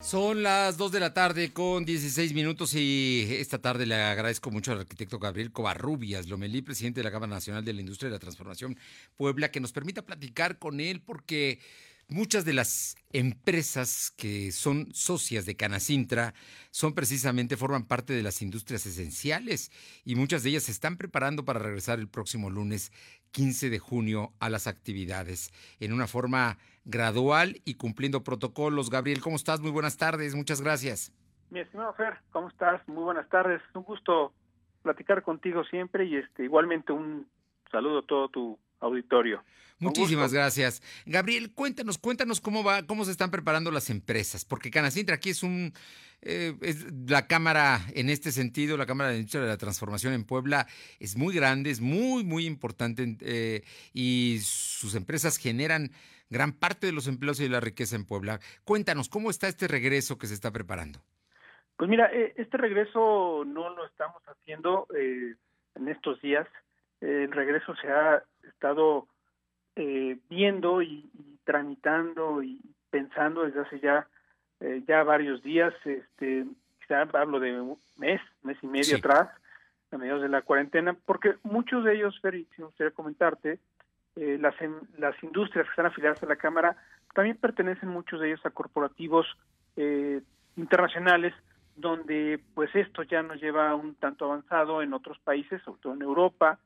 Son las 2 de la tarde con 16 minutos y esta tarde le agradezco mucho al arquitecto Gabriel Covarrubias Lomelí, presidente de la Cámara Nacional de la Industria de la Transformación Puebla, que nos permita platicar con él porque muchas de las empresas que son socias de Canacintra son precisamente, forman parte de las industrias esenciales y muchas de ellas se están preparando para regresar el próximo lunes 15 de junio a las actividades en una forma gradual y cumpliendo protocolos. Gabriel, ¿cómo estás? Muy buenas tardes, muchas gracias. Mi estimado Fer, ¿cómo estás? Muy buenas tardes. Un gusto platicar contigo siempre y este igualmente un saludo a todo tu auditorio. Muchísimas gracias. Gabriel, cuéntanos, cuéntanos cómo va, cómo se están preparando las empresas, porque Canacintra aquí es un eh, es la cámara en este sentido, la Cámara de Industria de la Transformación en Puebla es muy grande, es muy, muy importante eh, y sus empresas generan gran parte de los empleos y de la riqueza en Puebla. Cuéntanos, ¿cómo está este regreso que se está preparando? Pues mira, eh, este regreso no lo estamos haciendo en estos días. El regreso se ha estado eh, viendo y, tramitando y pensando desde hace ya eh, ya varios días, este, quizá hablo de un mes, mes y medio atrás, a mediados de la cuarentena, porque muchos de ellos, Fer, si me gustaría comentarte, eh, las, las industrias que están afiliadas a la Cámara también pertenecen muchos de ellos a corporativos internacionales donde pues esto ya nos lleva un tanto avanzado en otros países, sobre todo en Europa,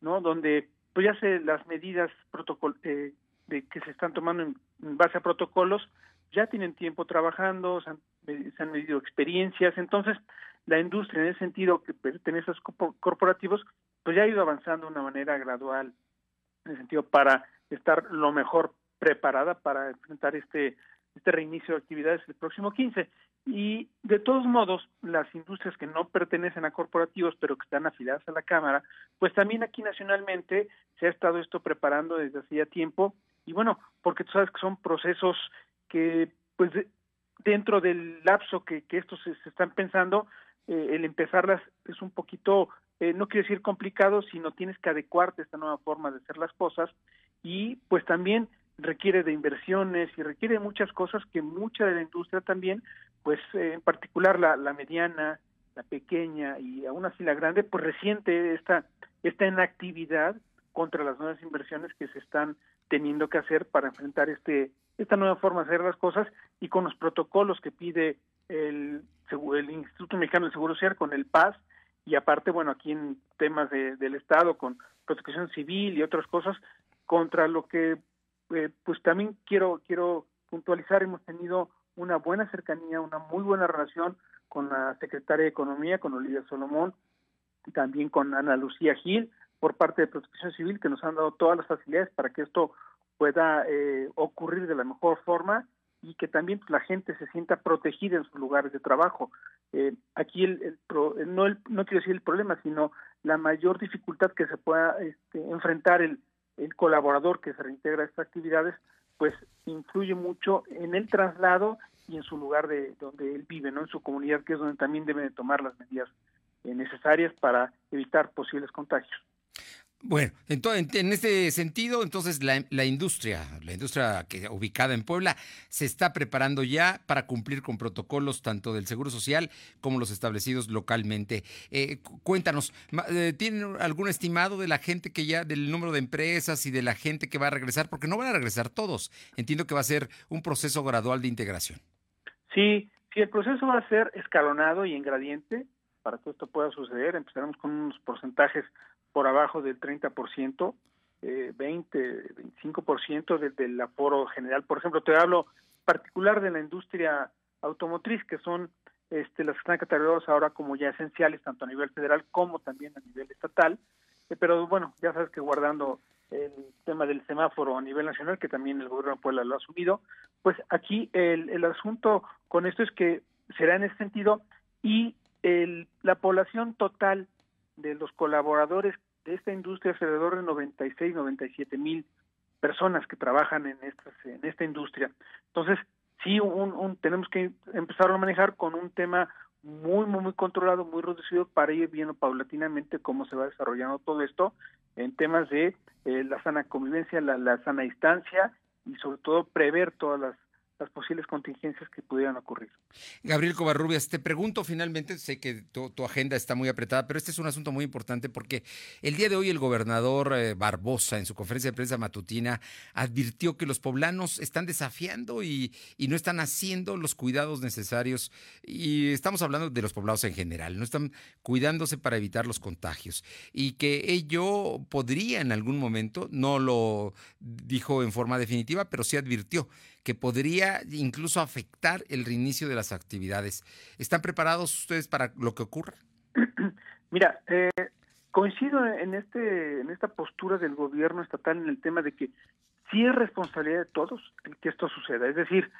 ¿no? Donde pues ya se las medidas protocol eh, de que se están tomando en, base a protocolos ya tienen tiempo trabajando, se han, se han, medido experiencias, entonces la industria en ese sentido que pertenece a esos corporativos, pues ya ha ido avanzando de una manera gradual, en el sentido para estar lo mejor preparada para enfrentar este este reinicio de actividades el próximo 15. Y de todos modos, las industrias que no pertenecen a corporativos, pero que están afiliadas a la Cámara, pues también aquí nacionalmente se ha estado esto preparando desde hacía tiempo. Y bueno, porque tú sabes que son procesos que, pues, dentro del lapso que, que estos se, están pensando, eh, el empezarlas es un poquito, eh, no quiero decir complicado, sino tienes que adecuarte a esta nueva forma de hacer las cosas. Y pues también requiere de inversiones y requiere muchas cosas que mucha de la industria también, pues eh, en particular la, la mediana, la pequeña y aún así la grande, pues resiente esta, esta inactividad contra las nuevas inversiones que se están teniendo que hacer para enfrentar este esta nueva forma de hacer las cosas y con los protocolos que pide el, el Instituto Mexicano del Seguro Social con el PAS y aparte, bueno, aquí en temas de, del Estado con protección civil y otras cosas, contra lo que eh, pues también quiero quiero puntualizar hemos tenido una buena cercanía una muy buena relación con la secretaria de economía con Olivia Solomón y también con Ana Lucía Gil por parte de Protección Civil que nos han dado todas las facilidades para que esto pueda eh, ocurrir de la mejor forma y que también pues, la gente se sienta protegida en sus lugares de trabajo. Eh, aquí el, no, el, no quiero decir el problema, sino la mayor dificultad que se pueda este, enfrentar el, el colaborador que se reintegra a estas actividades, pues influye mucho en el traslado y en su lugar de donde él vive, ¿no? En su comunidad, que es donde también debe de tomar las medidas necesarias para evitar posibles contagios. Bueno, entonces, en este sentido, entonces la, la, industria, la industria que ubicada en Puebla, se está preparando ya para cumplir con protocolos tanto del Seguro Social como los establecidos localmente. Eh, cuéntanos, eh, ¿tienen algún estimado de la gente que ya, del número de empresas y de la gente que va a regresar? Porque no van a regresar todos. Entiendo que va a ser un proceso gradual de integración. Sí, sí, el proceso va a ser escalonado y en gradiente para que esto pueda suceder. Empezaremos con unos porcentajes por abajo del 30%, eh, 20, 25% del, del aforo general. Por ejemplo, te hablo particular de la industria automotriz, que son este, las que están catalogadas ahora como ya esenciales, tanto a nivel federal como también a nivel estatal. Eh, pero bueno, ya sabes que guardando el tema del semáforo a nivel nacional, que también el gobierno de Puebla lo ha asumido, pues aquí el, el asunto con esto es que será en ese sentido y el, la población total de los colaboradores de esta industria alrededor de 96, 97 mil personas que trabajan en, estas, en esta industria. Entonces, sí, un, un, tenemos que empezar a manejar con un tema muy, muy, muy controlado, muy reducido para ir viendo paulatinamente cómo se va desarrollando todo esto en temas de eh, la sana convivencia, la, la sana distancia y sobre todo prever todas las las posibles contingencias que pudieran ocurrir. Gabriel Covarrubias, te pregunto finalmente, sé que tu, agenda está muy apretada, pero este es un asunto muy importante porque el día de hoy el gobernador eh, Barbosa en su conferencia de prensa matutina advirtió que los poblanos están desafiando y, y, no están haciendo los cuidados necesarios y estamos hablando de los poblados en general, no están cuidándose para evitar los contagios y que ello podría en algún momento, no lo dijo en forma definitiva, pero sí advirtió que podría incluso afectar el reinicio de las actividades. ¿Están preparados ustedes para lo que ocurra? Mira, eh, coincido en este en esta postura del gobierno estatal en el tema de que sí es responsabilidad de todos que esto suceda. Es decir,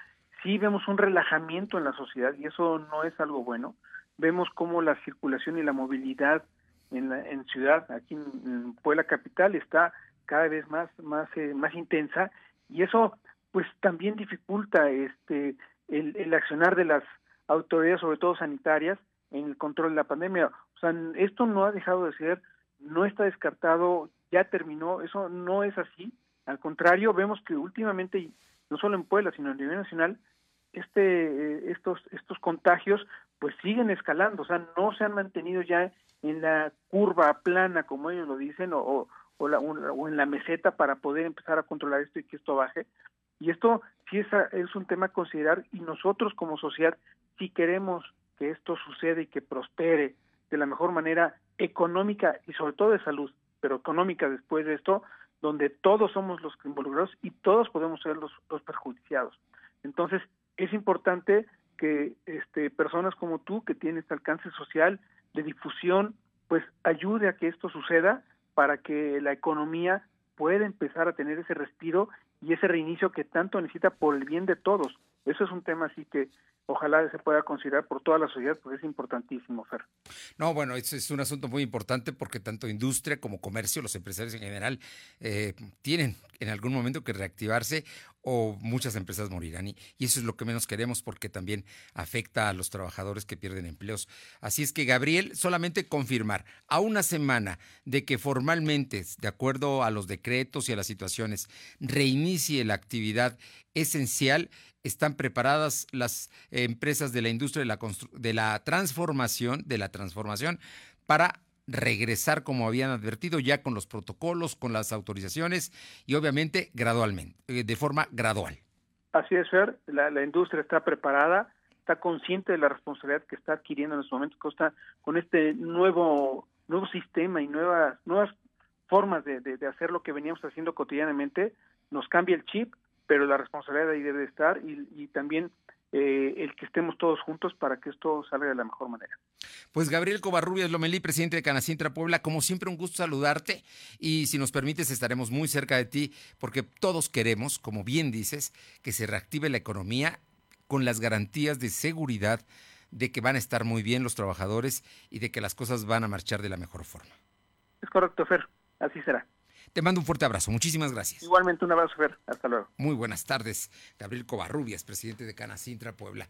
sí vemos un relajamiento en la sociedad y eso no es algo bueno. Vemos cómo la circulación y la movilidad en, la, en ciudad, aquí en, Puebla capital, está cada vez más más eh, más intensa y eso pues también dificulta este el, el, accionar de las autoridades, sobre todo sanitarias, en el control de la pandemia. O sea, esto no ha dejado de ser, no está descartado, ya terminó, eso no es así. Al contrario, vemos que últimamente, no solo en Puebla, sino a nivel nacional, este, eh, estos, estos contagios pues siguen escalando, o sea, no se han mantenido ya en la curva plana, como ellos lo dicen, o, o, la, o en la meseta para poder empezar a controlar esto y que esto baje, y esto sí es, es un tema a considerar y nosotros como sociedad, si queremos que esto suceda y que prospere de la mejor manera económica y sobre todo de salud, pero económica después de esto, donde todos somos los involucrados y todos podemos ser los, los perjudiciados. Entonces, es importante que este, personas como tú, que tienen este alcance social de difusión, pues ayude a que esto suceda para que la economía pueda empezar a tener ese respiro y ese reinicio que tanto necesita por el bien de todos. Eso es un tema así que ojalá se pueda considerar por toda la sociedad, porque es importantísimo, Fer. No, bueno, es, es un asunto muy importante porque tanto industria como comercio, los empresarios en general, eh, tienen en algún momento que reactivarse o muchas empresas morirán. Y, eso es lo que menos queremos porque también afecta a los trabajadores que pierden empleos. Así es que, Gabriel, solamente confirmar, a una semana de que formalmente, de acuerdo a los decretos y a las situaciones, reinicie la actividad esencial, están preparadas las empresas de la industria de la, de la transformación, de la transformación, para regresar como habían advertido ya con los protocolos, con las autorizaciones y obviamente gradualmente, eh, de forma gradual. Así es, Fer, la, industria está preparada, está consciente de la responsabilidad que está adquiriendo en este momento, con este nuevo nuevo sistema y nuevas nuevas formas de, de, hacer lo que veníamos haciendo cotidianamente, nos cambia el chip, pero la responsabilidad ahí debe estar y, y también eh, el que estemos todos juntos para que esto salga de la mejor manera. Pues Gabriel Covarrubias Lomelí, presidente de Canacintra Puebla, como siempre un gusto saludarte y si nos permites estaremos muy cerca de ti porque todos queremos, como bien dices, que se reactive la economía con las garantías de seguridad de que van a estar muy bien los trabajadores y de que las cosas van a marchar de la mejor forma. Es correcto, Fer, así será. Te mando un fuerte abrazo. Muchísimas gracias. Igualmente un abrazo, Fer. Hasta luego. Muy buenas tardes. Gabriel Covarrubias, presidente de Canacintra Puebla.